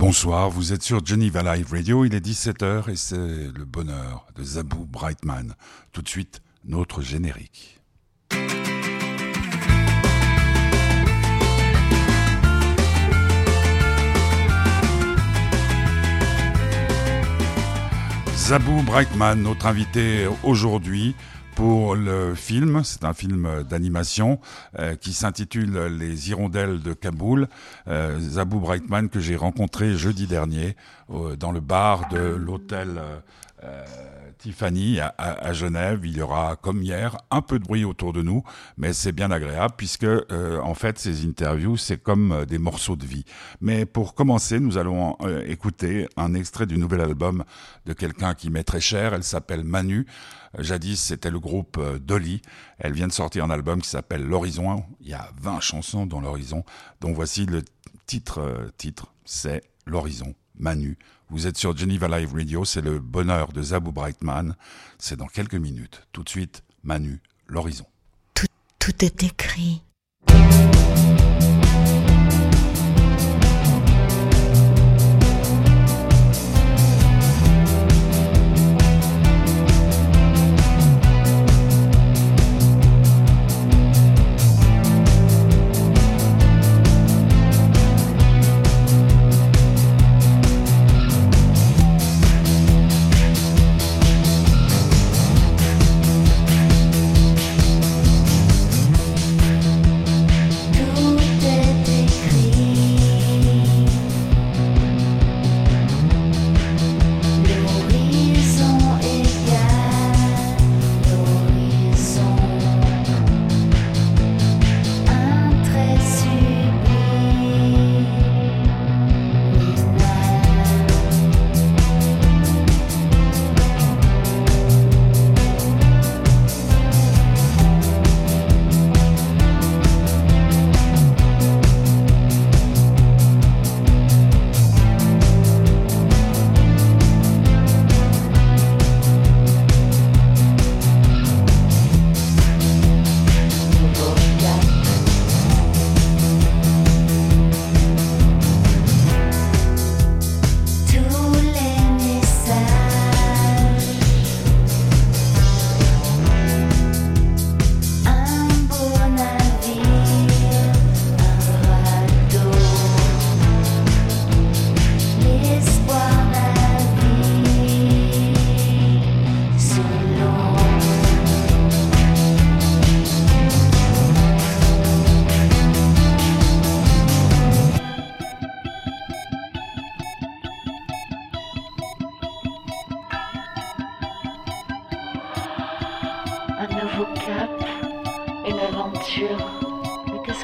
Bonsoir, vous êtes sur Geneva Live Radio, il est 17h et c'est le bonheur de Zabou Brightman. Tout de suite, notre générique. Zabou Brightman, notre invité aujourd'hui, pour le film. C'est un film d'animation euh, qui s'intitule Les Hirondelles de Kaboul. Euh, Zabou Brightman que j'ai rencontré jeudi dernier euh, dans le bar de l'hôtel euh, Tiffany à, Genève. Il y aura, comme hier, un peu de bruit autour de nous, mais c'est bien agréable puisque, en fait, ces interviews, c'est comme des morceaux de vie. Mais pour commencer, nous allons écouter un extrait du nouvel album de quelqu'un qui m'est très cher. Elle s'appelle Manu. Jadis, c'était le groupe euh, Dolly. Elle vient de sortir un album qui s'appelle L'Horizon. Il y a 20 chansons dans l'Horizon. Donc voici le titre. Euh, titre, c'est L'Horizon. Manu. Vous êtes sur Geneva Live Radio. C'est le bonheur de Zabou Brightman. C'est dans quelques minutes. Tout de suite, Manu, L'Horizon. Tout, est écrit.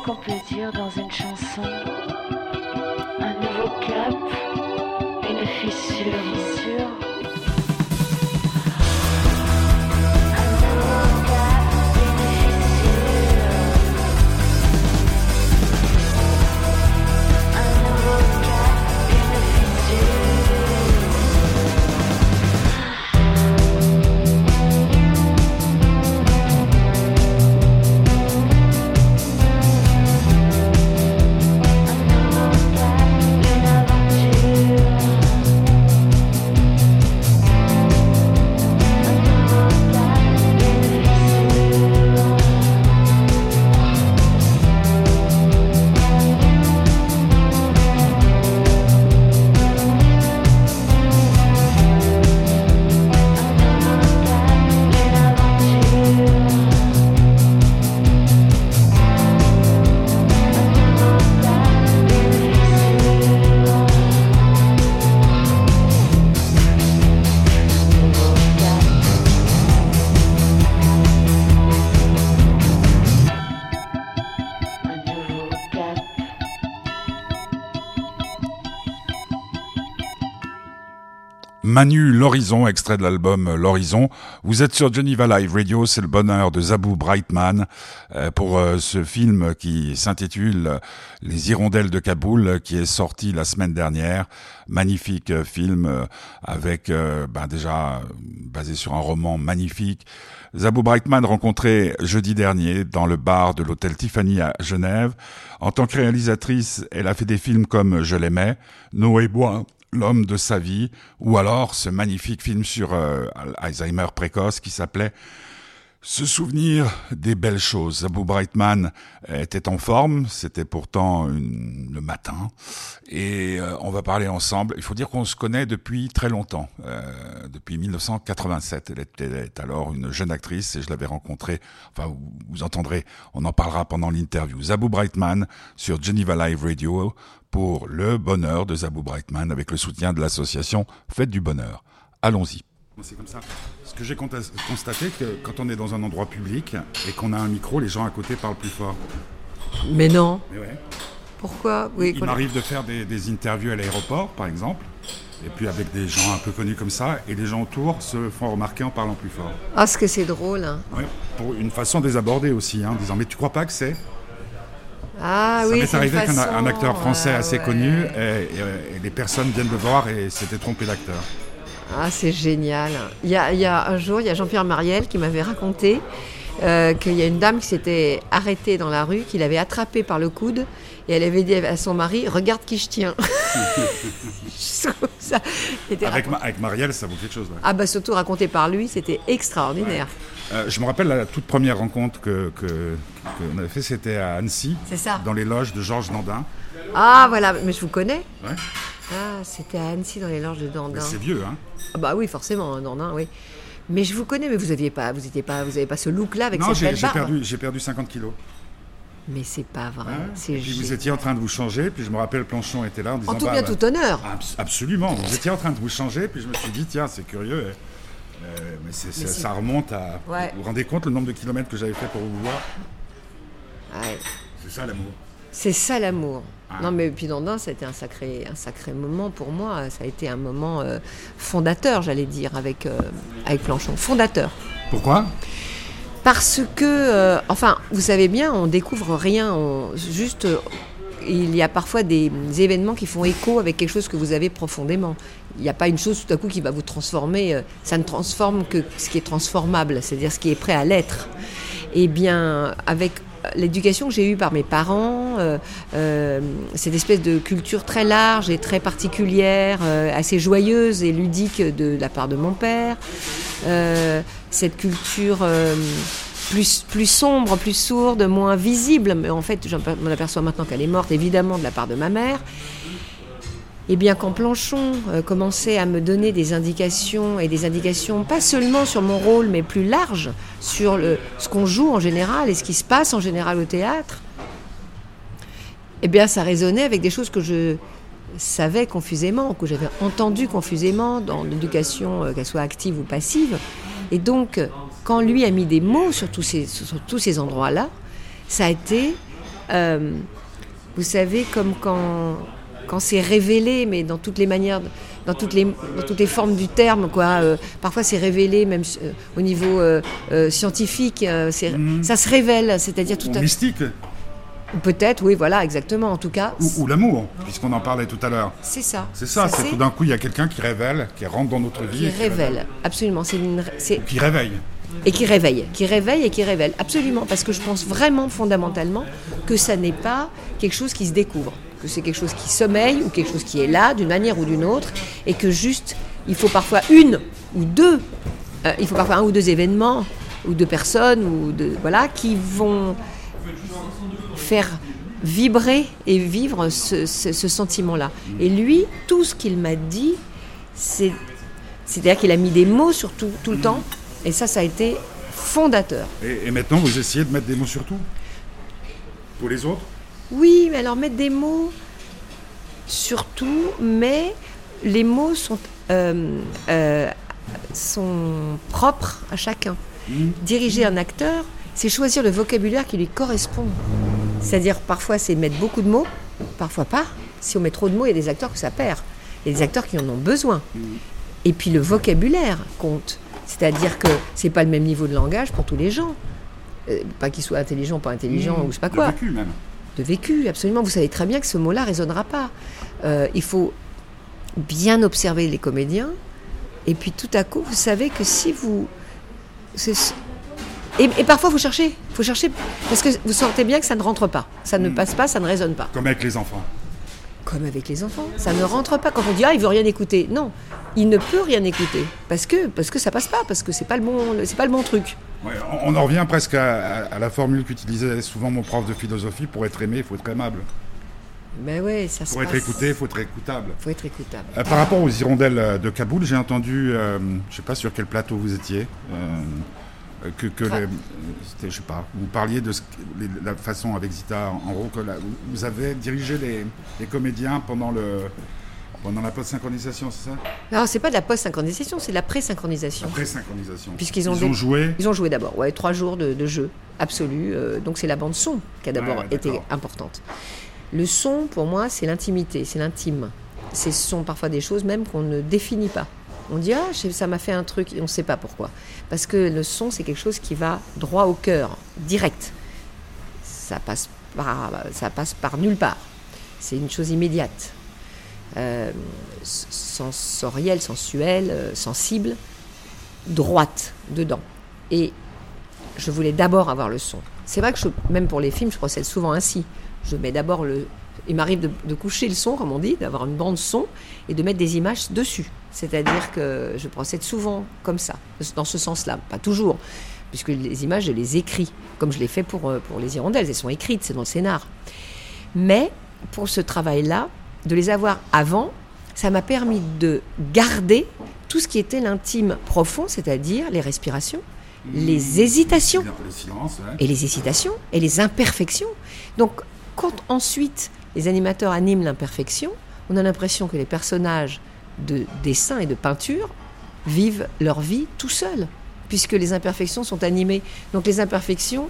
qu'on peut dire dans une chanson Un nouveau cap, une fissure. Fissure. Manu L'Horizon, extrait de l'album L'Horizon. Vous êtes sur Geneva Live Radio, c'est le bonheur de Zabou Brightman euh, pour euh, ce film qui s'intitule Les Hirondelles de Kaboul, qui est sorti la semaine dernière. Magnifique euh, film avec, ben déjà basé sur un roman magnifique. Zabou Brightman rencontré jeudi dernier dans le bar de l'hôtel Tiffany à Genève. En tant que réalisatrice, elle a fait des films comme Je l'aimais, Noé Bois, l'homme de sa vie, ou alors ce magnifique film sur euh, Alzheimer précoce qui s'appelait se souvenir des belles choses. Abou Brightman était en forme, c'était pourtant le matin, et euh, on va parler ensemble. Il faut dire qu'on se connaît depuis très longtemps, euh, depuis 1987. Elle était alors une jeune actrice et je l'avais rencontrée. Enfin, vous, entendrez, on en parlera pendant l'interview. Zabou Brightman sur Geneva Live Radio pour le bonheur de Zabou Brightman avec le soutien de l'association Fête du Bonheur. Allons-y. C'est comme ça. Ce que j'ai constaté, que quand on est dans un endroit public et qu'on a un micro, les gens à côté parlent plus fort. Mais non. Mais ouais. Pourquoi? Oui, Il m'arrive de faire des, interviews à l'aéroport, par exemple, et puis avec des gens un peu connus comme ça, et les gens autour se font remarquer en parlant plus fort. Ah, ce que c'est drôle. Hein. Oui, pour une façon de les aborder aussi, hein, en disant Mais tu crois pas que c'est? Ah ça oui, m'est arrivé qu'un acteur français assez connu, et, les personnes viennent le voir et s'étaient trompé d'acteur. Ah, c'est génial. Il y, a, un jour, il y a Jean-Pierre Mariel qui m'avait raconté euh, qu'il y a une dame qui s'était arrêtée dans la rue, qu'il avait attrapée par le coude et elle avait dit à son mari Regarde qui je tiens. ça avec, avec, Marielle, ça vaut quelque chose. Ah, bah surtout raconté par lui, c'était extraordinaire. Euh, je me rappelle la toute première rencontre que, qu'on avait fait, c'était à Annecy, ça. dans les loges de Georges Dandin. Ah, voilà, mais je vous connais. Ah, c'était à Annecy, dans les loges de Dandin. C'est vieux, hein ah Bah oui, forcément, hein, Dandin, oui. Mais je vous connais, mais vous aviez pas, vous pas, vous avez pas ce look-là avec non, cette belle j'ai perdu, j'ai perdu 50 kilos. Mais c'est pas vrai. et puis vous étiez en train de vous changer, puis je me rappelle Planchon était là en disant. En tout bah, bien, bah, tout honneur. absolument. Vous étiez en train de vous changer, puis je me suis dit tiens, c'est curieux. Euh, mais, ça remonte à. Vous vous rendez compte le nombre de kilomètres que j'avais fait pour vous voir? Ouais. C'est ça l'amour. C'est ça l'amour. Ah. Non, mais puis Dandin, ça a été un sacré, un sacré moment pour moi. Ça a été un moment euh, fondateur, j'allais dire, avec, euh, avec Planchon. Fondateur. Pourquoi? Parce que, euh, enfin, vous savez bien, on découvre rien. juste, il y a parfois des événements qui font écho avec quelque chose que vous avez profondément. Il n'y a pas une chose tout à coup qui va vous transformer. Ça ne transforme que ce qui est transformable, c'est-à-dire ce qui est prêt à l'être. Eh bien, avec l'éducation que j'ai eue par mes parents, euh, euh, cette espèce de culture très large et très particulière, euh, assez joyeuse et ludique de, la part de mon père, cette culture plus, plus sombre, plus sourde, moins visible, mais en fait, je m'en aperçois maintenant qu'elle est morte, évidemment, de la part de ma mère. Et eh bien quand Planchon euh, commençait à me donner des indications, et des indications pas seulement sur mon rôle, mais plus large, sur ce qu'on joue en général et ce qui se passe en général au théâtre, eh bien ça résonnait avec des choses que je savais confusément, que j'avais entendues confusément dans l'éducation, euh, qu'elle soit active ou passive. Et donc, quand lui a mis des mots sur tous ces, sur tous ces endroits-là, ça a été, euh, vous savez, comme quand quand c'est révélé, mais dans toutes les manières, dans toutes les, dans toutes les formes du terme, quoi. Euh, parfois c'est révélé même euh, au niveau euh, scientifique, mhm. ça se révèle, c'est-à-dire tout Ou mystique. Peut-être, oui, voilà, exactement. En tout cas. Ou, l'amour, puisqu'on en parlait tout à l'heure. C'est ça. C'est ça. c'est tout d'un coup il y a quelqu'un qui révèle, qui rentre dans notre vie. Qui, révèle, absolument. C'est une. Qui réveille. Et qui réveille, qui réveille et qui révèle, absolument, parce que je pense vraiment fondamentalement que ça n'est pas quelque chose qui se découvre que c'est quelque chose qui sommeille ou quelque chose qui est là d'une manière ou d'une autre, et que juste, il faut parfois une ou deux, euh, il faut parfois un ou deux événements, ou deux personnes, ou de, voilà, qui vont faire vibrer et vivre ce, sentiment-là. Et lui, tout ce qu'il m'a dit, c'est, c'est-à-dire qu'il a mis des mots sur tout, tout le temps, et ça, ça a été fondateur. Et, et maintenant, vous essayez de mettre des mots sur tout? Pour les autres? Oui, mais alors mettre des mots surtout, mais les mots sont, euh, euh, sont propres à chacun. Mmh. Diriger un acteur, c'est choisir le vocabulaire qui lui correspond. C'est-à-dire, parfois, c'est mettre beaucoup de mots, parfois pas. Si on met trop de mots, il y a des acteurs que ça perd. Il y a des acteurs qui en ont besoin. Mmh. Et puis le vocabulaire compte. C'est-à-dire que c'est pas le même niveau de langage pour tous les gens. Euh, pas qu'ils soient intelligents, pas intelligents, ou je sais pas quoi. De vécu même. De vécu, absolument. Vous savez très bien que ce mot-là résonnera pas. Euh, il faut bien observer les comédiens. Et puis tout à coup, vous savez que si vous. Et, et parfois, vous cherchez. faut chercher. Parce que vous sentez bien que ça ne rentre pas. Ça ne passe pas, ça ne résonne pas. Comme avec les enfants. Comme avec les enfants. Ça ne rentre pas. Quand on dit Ah, il veut rien écouter. Non, il ne peut rien écouter. Parce que, parce que ça passe pas. Parce que c'est pas, le bon, c'est pas le bon truc. Ouais, on en revient presque à, à- à la formule qu'utilisait souvent mon prof de philosophie pour être aimé, il faut être aimable. Mais ouais, ça se Pour être écouté, il faut être écoutable. faut être écoutable. Euh, par rapport aux hirondelles euh, de Kaboul, j'ai entendu, euh, je sais pas sur quel plateau vous étiez, euh, que, que les- c'était, je sais pas, vous parliez de ce que- les- la façon avec Zita, en gros, que la- vous avez dirigé les, les comédiens pendant le pendant la post-synchronisation, c'est ça Alors, c'est pas de la post-synchronisation, c'est de la pré-synchronisation. Après synchronisation. Puisqu'ils ont Ils ont joué. Ils ont joué d'abord, ouais, trois jours de, de jeu absolu. euh, donc c'est la bande son qui a d'abord Ouais, été importante. Le son, pour moi, c'est l'intimité, c'est l'intime. Ce sont parfois des choses même qu'on ne définit pas. On dit ah ça m'a fait un truc et on ne sait pas pourquoi. Parce que le son c'est quelque chose qui va droit au cœur, direct. Ça passe par, ça passe par nulle part. C'est une chose immédiate, Euh, sensorielle, sensuelle, euh, sensible, droite dedans. Et je voulais d'abord avoir le son. C'est vrai que même pour les films, je procède souvent ainsi. Je mets d'abord le. Il m'arrive de, de coucher le son, comme on dit, d'avoir une bande son et de mettre des images dessus. C'est-à-dire que je procède souvent comme ça, dans ce sens-là. Pas toujours, puisque les images, je les écris, comme je l'ai fait pour, euh, pour les hirondelles. Elles sont écrites, c'est dans le scénar. Mais pour ce travail-là, de les avoir avant, ça m'a permis de garder tout ce qui était l'intime profond, c'est-à-dire les respirations, les hésitations Le silence, ouais. et les hésitations et les imperfections. Donc, quand ensuite les animateurs animent l'imperfection, on a l'impression que les personnages de dessin et de peinture vivent leur vie tout seuls, puisque les imperfections sont animées. Donc, les imperfections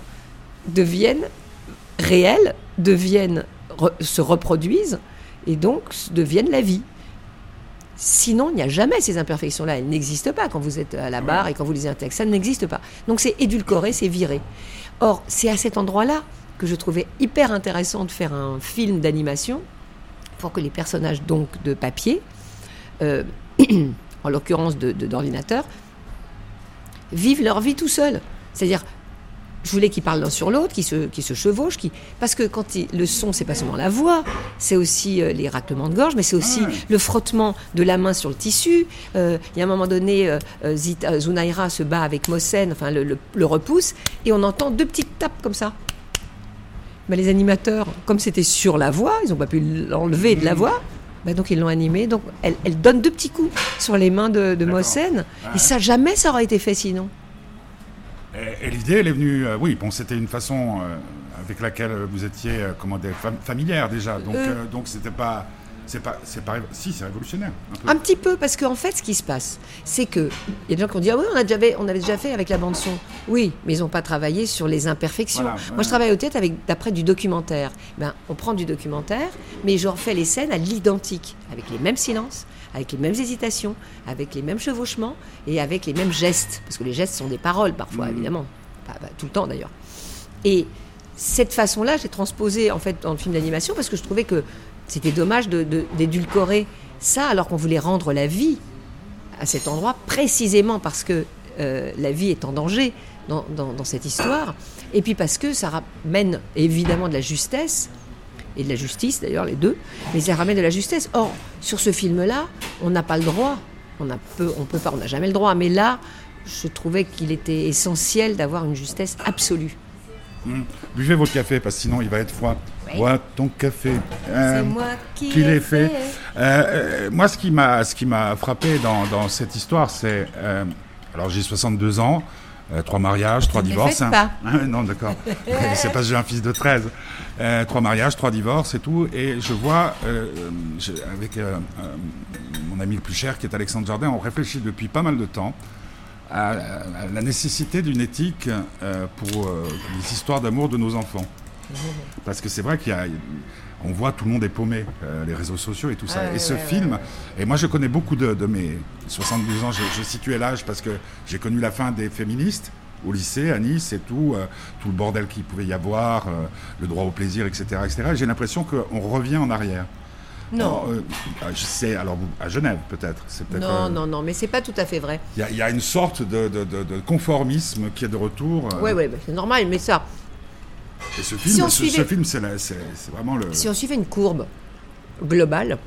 deviennent réelles, deviennent re- se reproduisent et donc deviennent la vie. Sinon, il n'y a jamais ces imperfections-là. Elles n'existent pas quand vous êtes à la barre et quand vous lisez un texte. Ça n'existe pas. Donc c'est édulcoré, c'est viré. Or, c'est à cet endroit-là que je trouvais hyper intéressant de faire un film d'animation pour que les personnages donc de papier, euh, en l'occurrence de- de- d'ordinateur, vivent leur vie tout seuls. C'est-à-dire, je voulais qu'ils parlent l'un sur l'autre, qu'ils se, chevauchent, parce que quand il- le son, c'est pas seulement la voix, c'est aussi euh, les raclements de gorge, mais c'est aussi Ah le frottement de la main sur le tissu. Euh, Il y a un moment donné, euh, euh, Zita- Zunaira se bat avec Mossen, enfin le, le- le repousse, et on entend deux petites tapes comme ça. Mais les animateurs, comme c'était sur la voix, ils n'ont pas pu l'enlever de la voix. bah donc ils l'ont animé, donc elle, elle donne deux petits coups sur les mains de, de. Mossen, et ça jamais ça aurait été fait sinon. Et, et l'idée, elle est venue, euh, oui, bon, c'était une façon euh, avec laquelle vous étiez, euh, comment dire, fam- familière déjà. Donc, donc c'était pas, c'est pas, c'est pas, si, c'est révolutionnaire. Un peu. Un petit peu, parce qu'en fait, ce qui se passe, c'est que il y a des gens qui ont dit ah oui, on a déjà fait, on avait déjà fait avec la bande son. Oui, mais ils n'ont pas travaillé sur les imperfections. Voilà, Moi, ouais. je travaille au théâtre avec d'après du documentaire. Ben, on prend du documentaire, mais je refais les scènes à l'identique, avec les mêmes silences, avec les mêmes hésitations, avec les mêmes chevauchements et avec les mêmes gestes, parce que les gestes sont des paroles parfois, Mhm. évidemment, pas, pas tout le temps d'ailleurs. Et cette façon-là, j'ai transposé en fait dans le film d'animation parce que je trouvais que c'était dommage d'édulcorer ça alors qu'on voulait rendre la vie à cet endroit précisément parce que euh, la vie est en danger dans cette histoire. Et puis parce que ça ramène évidemment de la justesse et de la justice d'ailleurs les deux mais ça ramène de la justesse. Or sur ce film là on n'a pas le droit. On a peu on peut pas on n'a jamais le droit. Mais là je trouvais qu'il était essentiel d'avoir une justesse absolue Hum. Buvez votre café parce que sinon il va être froid. Oui. Bois ton café. Euh, qui qu'il l'ai fait. Euh, euh, moi, ce qui m'a, ce qui m'a frappé dans, dans cette histoire, c'est, euh, alors j'ai 62 ans, trois mariages, trois divorces. faites pas. Non, d'accord. c'est parce que j'ai un fils de 13. Euh, trois mariages, trois divorces et tout. Et je vois, avec mon ami le plus cher, qui est Alexandre Jardin, on réfléchit depuis pas mal de temps à, à la nécessité d'une éthique euh, pour euh, les histoires d'amour de nos enfants. Parce que c'est vrai qu'il y a. on voit tout le monde est paumé, euh, les réseaux sociaux et tout ça. Ouais, et ce ouais, film, et moi je connais beaucoup de, de mes 72 ans, j'ai situé l'âge parce que j'ai connu la fin des féministes au lycée à Nice et tout, euh, tout le bordel qu'il pouvait y avoir, euh, le droit au plaisir, etc. etc. Et j'ai l'impression qu'on revient en arrière. Non. Alors, euh, je sais, alors à Genève peut-être. C'est Non, euh, non, non, mais c'est pas tout à fait vrai. Il y, a- il y a une sorte de, de- de- de conformisme qui est de retour. euh, Ouais, ouais, bah, c'est normal, mais ça, Et ce film, ce, suivait- ce film, c'est c'est c'est vraiment le. si on suivait une courbe globale,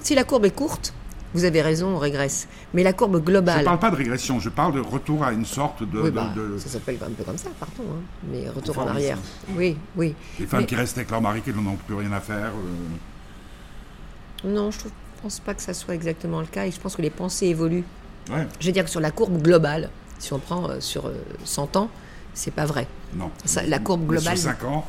si la courbe est courte, vous avez raison, on régresse. Mais la courbe Je globale. ne parle pas de régression, je parle de retour à une sorte de. oui, bah, de- ça s'appelle un peu comme ça, pardon. hein, Mais retour en arrière. Oui, oui. Les femmes Mais- qui restent avec leur mari qui n'en ont plus rien à faire. euh, Non, je ne pense pas que ça soit exactement le cas et je pense que les pensées évoluent. Ouais, Je veux dire que sur la courbe globale, si on prend euh, sur euh, 100 ans, c'est pas vrai. non. Ça, la courbe Mais globale. Sur 5 ans,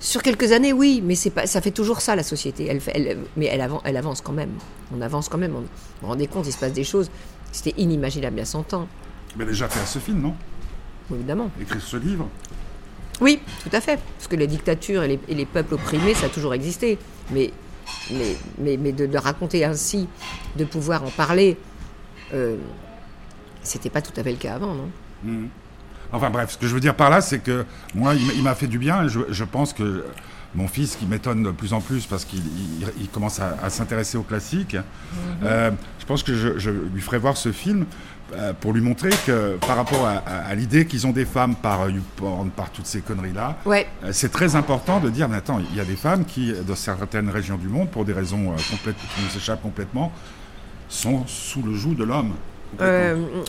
Sur quelques années, oui, mais c'est pas, ça fait toujours ça la société. Elle, mais elle, avan- elle avance quand même. On avance quand même. On, vous vous rendez compte, il se passe des choses. C'était inimaginable il y a 100 ans, mais déjà fait ce film, non? Évidemment. Écrire ce livre. Oui, tout à fait. Parce que les dictatures et les, et les peuples opprimés, ça a toujours existé. Mais, mais, mais, mais de le raconter ainsi, de pouvoir en parler, euh, c'était pas tout à fait le cas avant, non? Mhm. Enfin bref, ce que je veux dire par là, c'est que moi, il m'a- fait du bien. et je pense que mon fils, qui m'étonne de plus en plus parce qu'il il- il commence à, à s'intéresser aux classiques, euh, je pense que je, je lui ferai voir ce film euh, pour lui montrer que par rapport à, à- à l'idée qu'ils ont des femmes par YouPorn, par toutes ces conneries-là, Ouais, euh, c'est très important de dire, mais attends, il y a des femmes qui, dans certaines régions du monde, pour des raisons complètes, qui nous échappent complètement, sont sous le joug de l'homme.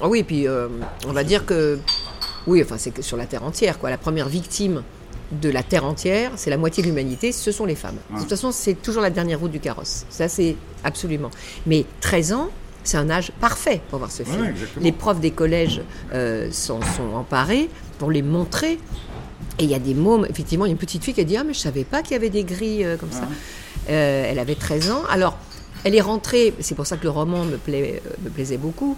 oui, puis on va dire que. Oui, enfin, c'est que sur la Terre entière, quoi. La première victime de la Terre entière, c'est la moitié de l'humanité, ce sont les femmes. De toute façon, c'est toujours la dernière route du carrosse. Ça, c'est absolument. Mais 13 ans, c'est un âge parfait pour voir ce film. ouais, les profs des collèges euh, s'en sont emparés pour les montrer. Et il y a des mômes, effectivement, il y a une petite fille qui a dit Ah, mais je savais pas qu'il y avait des grilles euh, comme ça. Euh, elle avait 13 ans. Alors, elle est rentrée, c'est pour ça que le roman me, plaît, euh, me plaisait beaucoup.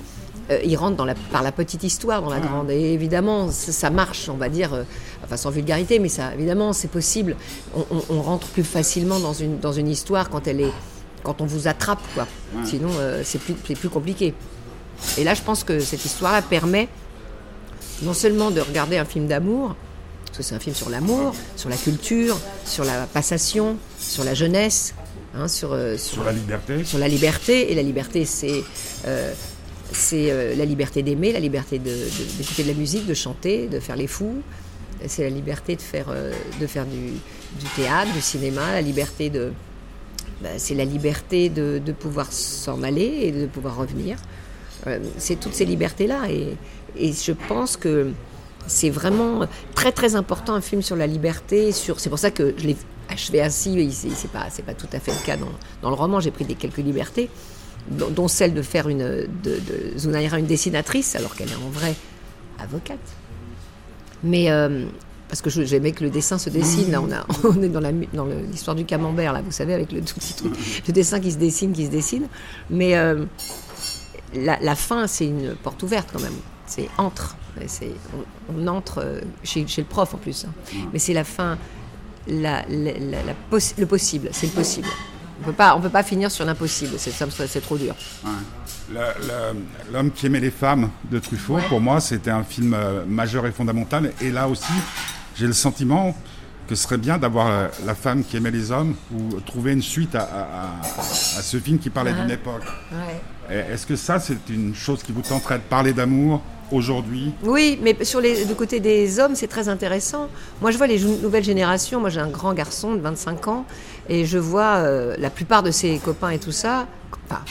Euh, il rentre dans la, par la petite histoire, dans la grande. Et évidemment, ça, marche, on va dire, euh, enfin sans vulgarité, mais ça, évidemment, c'est possible. On, on- on rentre plus facilement dans une, dans une histoire quand elle est, quand on vous attrape, quoi. Sinon, euh, c'est plus, plus compliqué. Et là, je pense que cette histoire-là permet non seulement de regarder un film d'amour, parce que c'est un film sur l'amour, sur la culture, sur la passation, sur la jeunesse, hein, sur, euh, sur, Sur la liberté. sur la liberté. Et la liberté, c'est euh, c'est euh, la liberté d'aimer, la liberté de- de- d'écouter de, la musique, de chanter, de faire les fous. C'est la liberté de faire, euh, de faire du, du théâtre, du cinéma, la liberté de. ben, c'est la liberté de, de pouvoir s'en aller et de pouvoir revenir. C'est toutes ces libertés-là. Et, et je pense que c'est vraiment très très important un film sur la liberté. Sur, c'est pour ça que je l'ai achevé ainsi. C'est, pas c'est pas tout à fait le cas dans, dans le roman. J'ai pris des quelques libertés, dont, dont celle de faire une de, de Zunaira une dessinatrice alors qu'elle est en vrai avocate. Mais euh, parce que j'aimais que le dessin se dessine. Là, on, a, on est dans, la, dans l'histoire du camembert, là, vous savez, avec le tout petit truc, le dessin qui se dessine, qui se dessine. Mais euh, la, la fin, c'est une porte ouverte quand même. C'est entre. C'est- on, on entre euh, chez, chez le prof en plus. hein. Mais c'est la fin, la, la- la- la possi- le possible. C'est le possible. On on peut pas finir sur l'impossible. C'est, trop dur. Ouais. L'homme qui aimait les femmes de Truffaut, pour moi, c'était un film euh, majeur et fondamental. Et là aussi, j'ai le sentiment que ce serait bien d'avoir euh, la femme qui aimait les hommes ou trouver une suite à, à- à- à ce film qui parlait d'une époque. Est-ce que ça, c'est une chose qui vous tenterait de parler d'amour aujourd'hui Oui, mais sur les, du côté des hommes, c'est très intéressant. Moi, je vois les nouvelles générations. Moi, j'ai un grand garçon de 25 ans et je vois euh, la plupart de ses copains et tout ça. Enfin,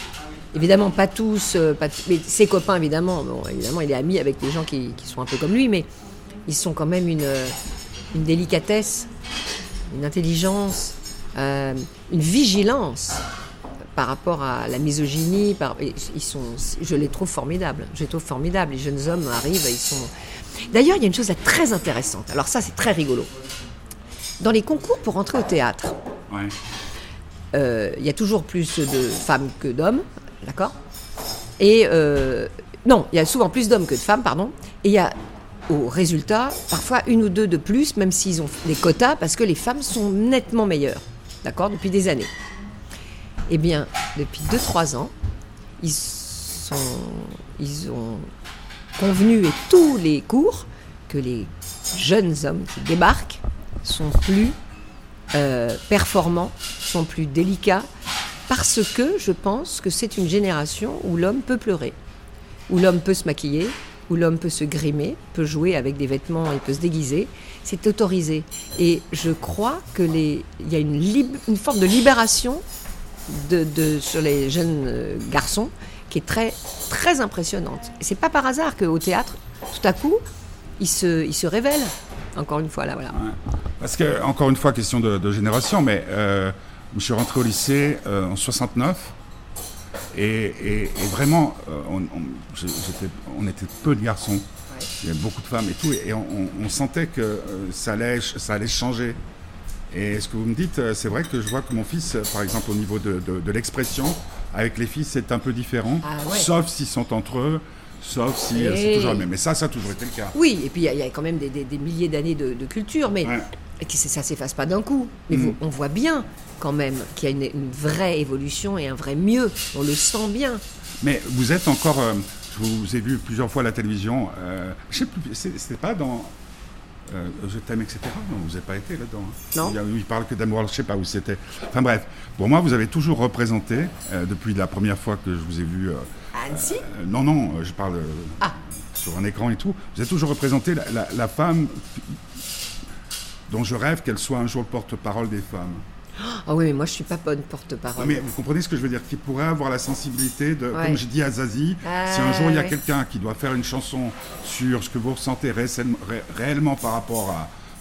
évidemment, pas tous, euh, mais ses copains, évidemment. Bon, évidemment, il est ami avec des gens qui, qui sont un peu comme lui, mais ils sont quand même une, euh, une délicatesse, une intelligence, une vigilance par rapport à la misogynie, par, et ils sont, je les trouve formidables. Je les trouve formidables. Les jeunes hommes arrivent, ils sont. D'ailleurs, il y a une chose là très intéressante. Alors ça, c'est très rigolo. Dans les concours pour entrer au théâtre, Ouais. euh, il y a toujours plus de femmes que d'hommes, d'accord? Et euh, non, il y a souvent plus d'hommes que de femmes, pardon. Et il y a au résultat parfois une ou deux de plus, même s'ils ont des quotas, parce que les femmes sont nettement meilleures. d'accord, depuis des années. Eh bien, depuis 2-3 ans, ils, ont convenu et tous les cours que les jeunes hommes qui débarquent sont plus euh, performants, sont plus délicats, parce que je pense que c'est une génération où l'homme peut pleurer, où l'homme peut se maquiller, où l'homme peut se grimer, peut jouer avec des vêtements, il peut se déguiser. C'est autorisé. Et je crois que les, il y a une forme de libération de, de, sur les jeunes euh, garçons qui est très, très impressionnante. Et c'est pas par hasard qu'au théâtre, tout à coup, ils se, ils se révèlent. Encore une fois, là, voilà. Parce que, encore une fois, question de, génération, mais euh, je suis rentré au lycée euh, en 69. Et, vraiment, euh, on, était peu de garçons. Il y avait beaucoup de femmes et tout. Et on, sentait que ça, allait, ça allait changer. Et ce que vous me dites, c'est vrai que je vois que mon fils, par exemple, au niveau de, l'expression, avec les filles, c'est un peu différent. Ah sauf s'ils sont entre eux. Sauf si c'est toujours le même. Mais ça, ça a toujours été le cas. Oui, et puis il y, a quand même des, milliers d'années de, culture, mais ça ne s'efface pas d'un coup. Mais mm. on voit bien quand même qu'il y a une, vraie évolution et un vrai mieux. On le sent bien. Mais vous êtes encore. Euh, je vous ai vu plusieurs fois à la télévision. Euh, je sais plus, c'était pas dans. Euh, je t'aime, etc. Non, vous n'avez pas été là-dedans. Hein. Non. Il, il, parle que d'amour, je ne sais pas où c'était. Enfin bref, pour moi, vous avez toujours représenté, depuis la première fois que je vous ai vu euh, non, non, je parle ah. sur un écran et tout. Vous avez toujours représenté la, femme dont je rêve qu'elle soit un jour le porte-parole des femmes. Ah oui, mais moi je suis pas bonne porte-parole. mais vous comprenez ce que je veux dire Qui pourrait avoir la sensibilité de, comme j'ai dit à Zazie, si un jour il y a quelqu'un qui doit faire une chanson sur ce que vous ressentez réellement par rapport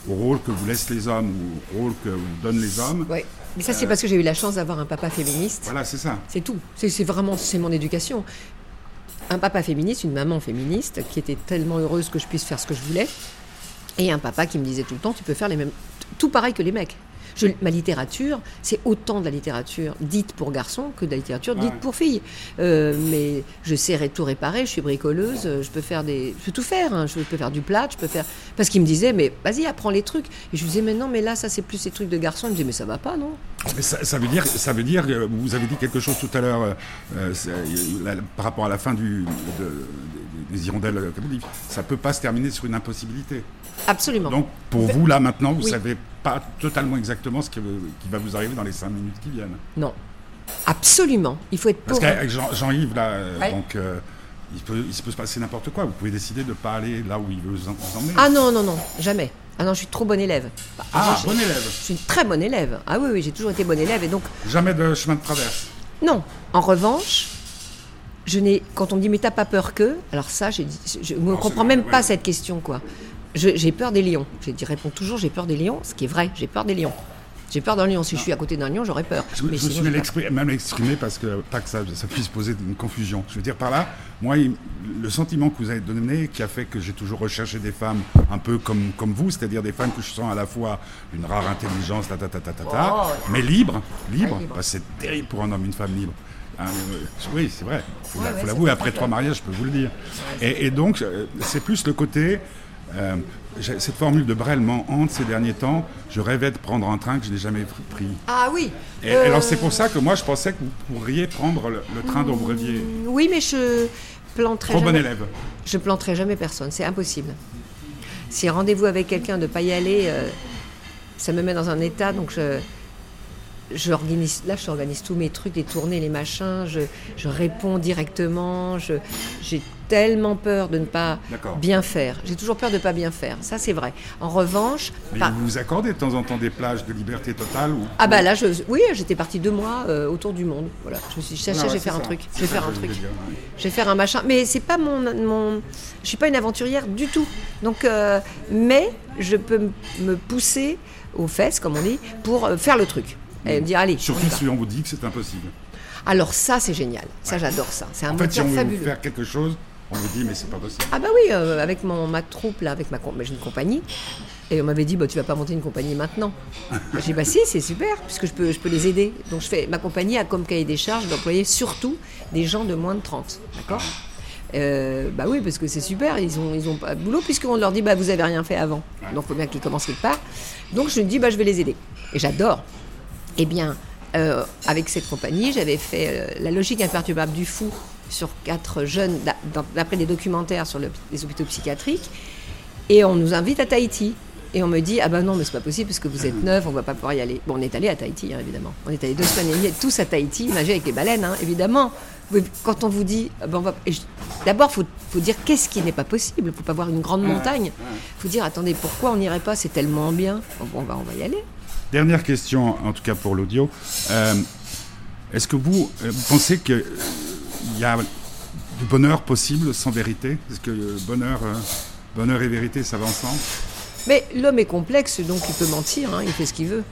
au rôle que vous laissent les hommes ou au rôle que vous donnent les hommes, oui. Mais ça, c'est parce que j'ai eu la chance d'avoir un papa féministe. Voilà, c'est ça. C'est tout. C'est vraiment, c'est mon éducation. Un papa féministe, une maman féministe, qui était tellement heureuse que je puisse faire ce que je voulais. Et un papa qui me disait tout le temps, tu peux faire les mêmes, tout pareil que les mecs ma littérature, c'est autant de la littérature dite pour garçons que de la littérature dite pour filles. Euh, mais je sais tout réparer, je suis bricoleuse, je peux faire des, je peux tout faire. Hein. je peux faire du plat, je peux faire. Parce qu'il me disait, mais vas-y, apprends les trucs. Et je lui disais, mais non, mais là, ça c'est plus ces trucs de garçons. Il me disait, mais ça va pas, non? Mais ça, veut dire, ça veut dire, vous avez dit quelque chose tout à l'heure euh, euh, par rapport à la fin du, des hirondelles, ça peut pas se terminer sur une impossibilité. Absolument. Donc pour vous là maintenant, vous savez pas totalement exactement ce qui, va vous arriver dans les cinq minutes qui viennent. Non. Absolument. Il faut être Parce qu'avec Jean-Yves, là, euh, donc, euh, il, peut, il peut se passer n'importe quoi. Vous pouvez décider de ne pas aller là où il veut vous emmener. Ah non, non, non, jamais. Ah non, je suis trop bonne élève. Ah, bonne élève. Je suis une très bonne élève. Ah oui, oui, j'ai toujours été bonne élève et donc. Jamais de chemin de traverse. Non. En revanche, je n'ai. Quand on me dit mais t'as pas peur que, alors ça, je ne comprends même pas cette question quoi j'ai peur des lions. J'ai dit, réponds toujours, j'ai peur des lions, ce qui est vrai, j'ai peur des lions. J'ai peur d'un lion. Si je suis à côté d'un lion, j'aurais peur. Je, me suis même exprimé parce que, pas que ça, ça, puisse poser une confusion. Je veux dire par là, moi, le sentiment que vous avez donné, qui a fait que j'ai toujours recherché des femmes un peu comme, comme vous, c'est-à-dire des femmes que je sens à la fois une rare intelligence, ta, ta, ta, ta, ta, oh, mais libre, libre. Bah, c'est terrible pour un homme, une femme libre. Hein, euh, oui, c'est vrai. Il faut l'avouer, après trois mariages, je peux vous le dire. Et, et donc, euh, c'est plus le côté euh, cette formule de Brel hante ces derniers temps. Je rêvais de prendre un train que je n'ai jamais pris. Ah oui. Et, Alors c'est pour ça que moi je pensais que vous pourriez prendre le, train dont vous rêviez. Mm, oui, mais je planterai. Trop bon élève. Je planterai jamais personne. C'est impossible. Si rendez-vous avec quelqu'un de pas y aller, euh, ça me met dans un état. Donc je j'organise là j'organise tous mes trucs les tournées les machins je, je réponds directement j'ai tellement peur de ne pas bien faire. J'ai toujours peur de ne pas bien faire ça c'est vrai. En revanche mais vous vous accordez de temps en temps des plages de liberté totale ou... ah bah là je, oui j'étais partie deux mois euh, autour du monde voilà. Je me suis dit je vais faire un truc je vais faire un truc. je vais faire un machin. Mais c'est pas mon, mon je suis pas une aventurière du tout. Donc euh, mais je peux me pousser aux fesses comme on dit pour euh, faire le truc et me dire allez. Surtout si on vous dit que c'est impossible. Alors ça c'est génial, ça j'adore ça. C'est un en fait, si on veut faire quelque chose, on vous dit mais c'est pas possible. Ah bah oui, euh, avec mon, ma troupe là, avec ma, j'ai une compagnie. Et on m'avait dit, bah, tu vas pas monter une compagnie maintenant. J'ai dit, bah si, c'est super, puisque je peux, je peux les aider. Donc je fais, ma compagnie a comme cahier des charges d'employer surtout des gens de moins de 30. D'accord? Euh, bah oui, parce que c'est super, ils ont, ils ont pas de boulot, puisqu'on leur dit, bah vous avez rien fait avant. Donc il faut bien qu'ils commencent quelque part. Donc je me dis, bah je vais les aider. Et j'adore. Eh bien, euh, avec cette compagnie, j'avais fait euh, La logique imperturbable du fou sur quatre jeunes, d'après des documentaires sur les hôpitaux psychiatriques. Et on nous invite à Tahiti. Et on me dit, ah ben non, mais c'est pas possible parce que vous êtes neuf, on va pas pouvoir y aller. Bon, on est allé à Tahiti, hein, évidemment. On est allé deux semaines et demie, tous à Tahiti, nager avec les baleines, hein, évidemment. Quand on vous dit, ah ben d'abord, il faut, dire qu'est-ce qui n'est pas possible? Il ne faut pas voir une grande montagne. Il faut dire, attendez, pourquoi on n'irait pas? C'est tellement bien. Bon, on va, on va y aller. Dernière question, en tout cas pour l'audio. Euh, est-ce que vous, euh, pensez qu'il y a du bonheur possible sans vérité? Est-ce que bonheur, euh, bonheur et vérité, ça va ensemble? Mais l'homme est complexe, donc il peut mentir, hein, il fait ce qu'il veut.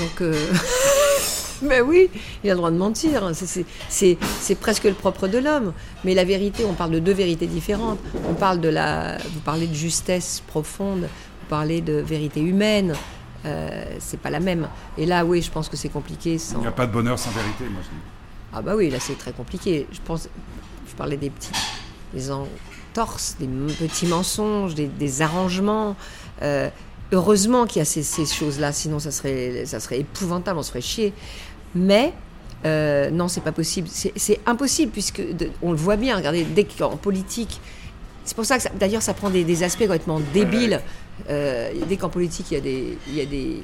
Donc. Mais oui, il a le droit de mentir. Hein, c'est presque le propre de l'homme. Mais la vérité, on parle de deux vérités différentes. On parle de la, vous parlez de justesse profonde, vous parlez de vérité humaine. Euh, c'est pas la même. Et là, oui, je pense que c'est compliqué. Sans... Il n'y a pas de bonheur sans vérité, moi je dis. Ah bah oui, là c'est très compliqué. Je pense, je parlais des petits, des entorses, des petits mensonges, des, arrangements. Euh, heureusement qu'il y a ces, choses-là, sinon ça serait, ça serait épouvantable, on se ferait chier. Mais euh, non, c'est pas possible. C'est impossible puisque on le voit bien. Regardez, dès qu'en politique, c'est pour ça que d'ailleurs ça prend des, aspects complètement débiles. Euh, dès qu'en politique il y a des, il y a des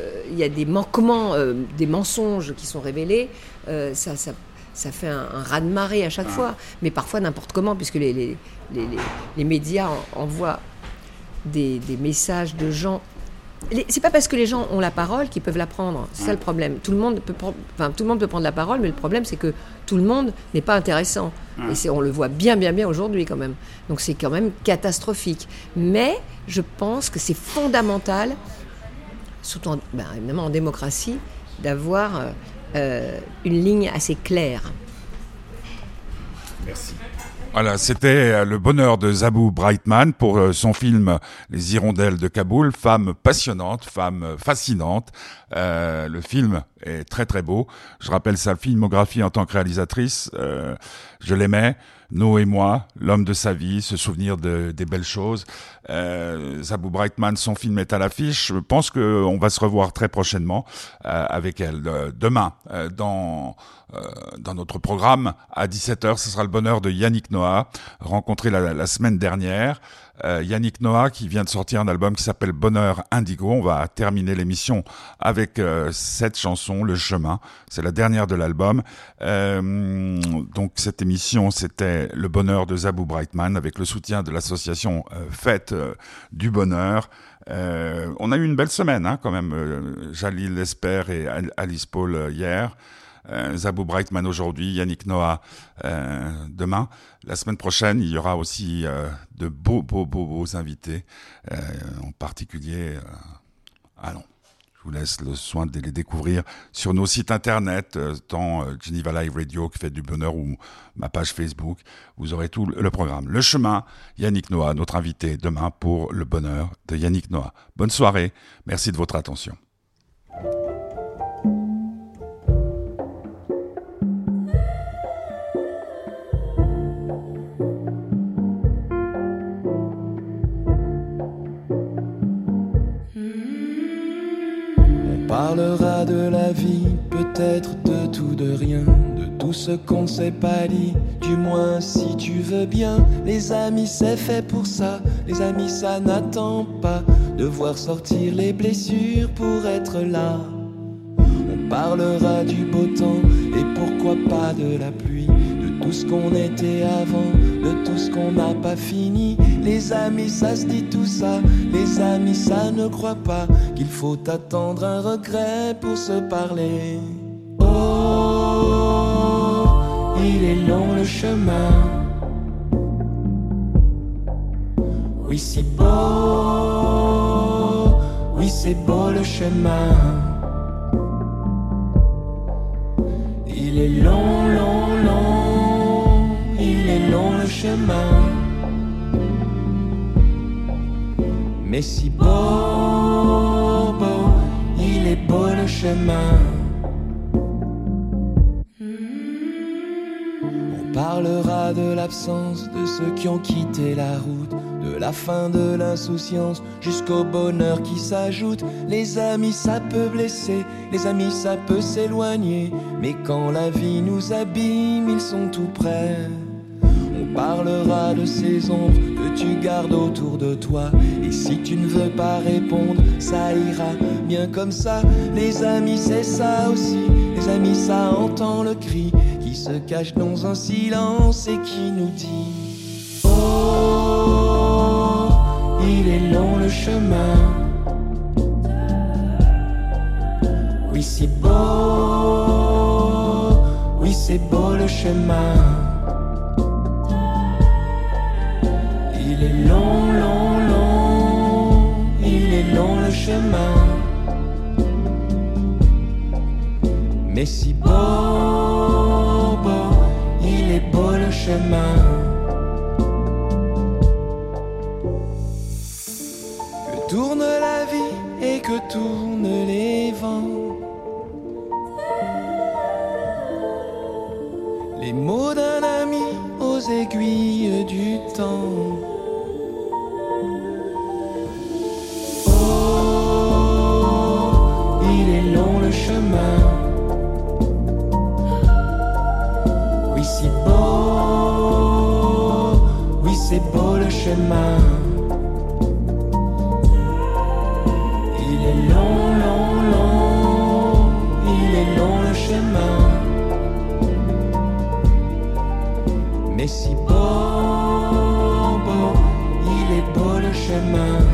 euh, il y a des manquements, euh, des mensonges qui sont révélés, ça, ça, ça, fait un, raz-de-marée à chaque fois, mais parfois n'importe comment, puisque les, les, les, les médias envoient des, des, messages de gens c'est pas parce que les gens ont la parole qu'ils peuvent la prendre. C'est ça le problème. Tout le monde peut, enfin, tout le monde peut prendre la parole, mais le problème c'est que tout le monde n'est pas intéressant. Et on le voit bien, bien, bien aujourd'hui quand même. Donc c'est quand même catastrophique. Mais je pense que c'est fondamental, surtout en, ben, évidemment en démocratie, d'avoir euh, euh, une ligne assez claire. Merci. Voilà, c'était euh, le bonheur de Zabou Brightman pour euh, son film Les Hirondelles de Kaboul, femme passionnante, femme fascinante. Euh, le film est très très beau. Je rappelle sa filmographie en tant que réalisatrice. Euh, je l'aimais. Nous et moi, l'homme de sa vie, se souvenir de, des belles choses. Euh, Zabou Brightman, son film est à l'affiche. Je pense qu'on va se revoir très prochainement euh, avec elle. Euh, demain, euh, dans, dans notre programme, à 17h, ce sera le bonheur de Yannick Noah, rencontré la, la semaine dernière. Euh, Yannick Noah qui vient de sortir un album qui s'appelle Bonheur Indigo. On va terminer l'émission avec euh, cette chanson, Le Chemin. C'est la dernière de l'album. Euh, donc cette émission, c'était le bonheur de Zabou Brightman avec le soutien de l'association Fête du Bonheur. on a eu une belle semaine hein, quand même. Jalil Lesper et Alice Paul hier. Euh, Zabou Brightman aujourd'hui, Yannick Noah euh, demain. La semaine prochaine, il y aura aussi euh, de beaux, beaux, beaux, beaux invités, en particulier. allons je vous laisse le soin de les découvrir sur nos sites internet, tant Geneva Live Radio qui fait du bonheur ou ma page Facebook. Vous aurez tout le programme. Le chemin, Yannick Noah, notre invité demain pour le bonheur de Yannick Noah. Bonne soirée. Merci de votre attention. De tout, de rien, de tout ce qu'on ne s'est pas dit, du moins si tu veux bien. Les amis, c'est fait pour ça, les amis, ça n'attend pas de voir sortir les blessures pour être là. On parlera du beau temps et pourquoi pas de la pluie tout ce qu'on était avant, de tout ce qu'on n'a pas fini. Les amis, ça se dit tout ça. Les amis, ça ne croit pas qu'il faut attendre un regret pour se parler. Oh, il est long le chemin. Oui, c'est beau. Oui, c'est beau le chemin. Il est long, long, long le chemin. Mais si beau, beau, il est beau le chemin. Parlera de l'absence de ceux qui ont quitté la route De la fin de l'insouciance jusqu'au bonheur qui s'ajoute. Les amis, ça peut blesser, les amis, ça peut s'éloigner. Mais quand la vie nous abîme, ils sont tout près. Parlera de ces ombres que tu gardes autour de toi. Et si tu ne veux pas répondre, ça ira bien comme ça. Les amis, c'est ça aussi. Les amis, ça entend le cri qui se cache dans un silence et qui nous dit Oh, il est long le chemin. Oui, c'est beau. Oui, c'est beau le chemin. Il est long, long, long, il est long le chemin. Mais si beau, beau, il est beau le chemin. Que tourne la vie et que tournent les vents. Les mots d'un ami aux aiguilles du temps. Chemin. Oui, si beau, oui, c'est beau le chemin. Il est long, long, long, il est long le chemin. Mais si beau, beau, il est beau le chemin.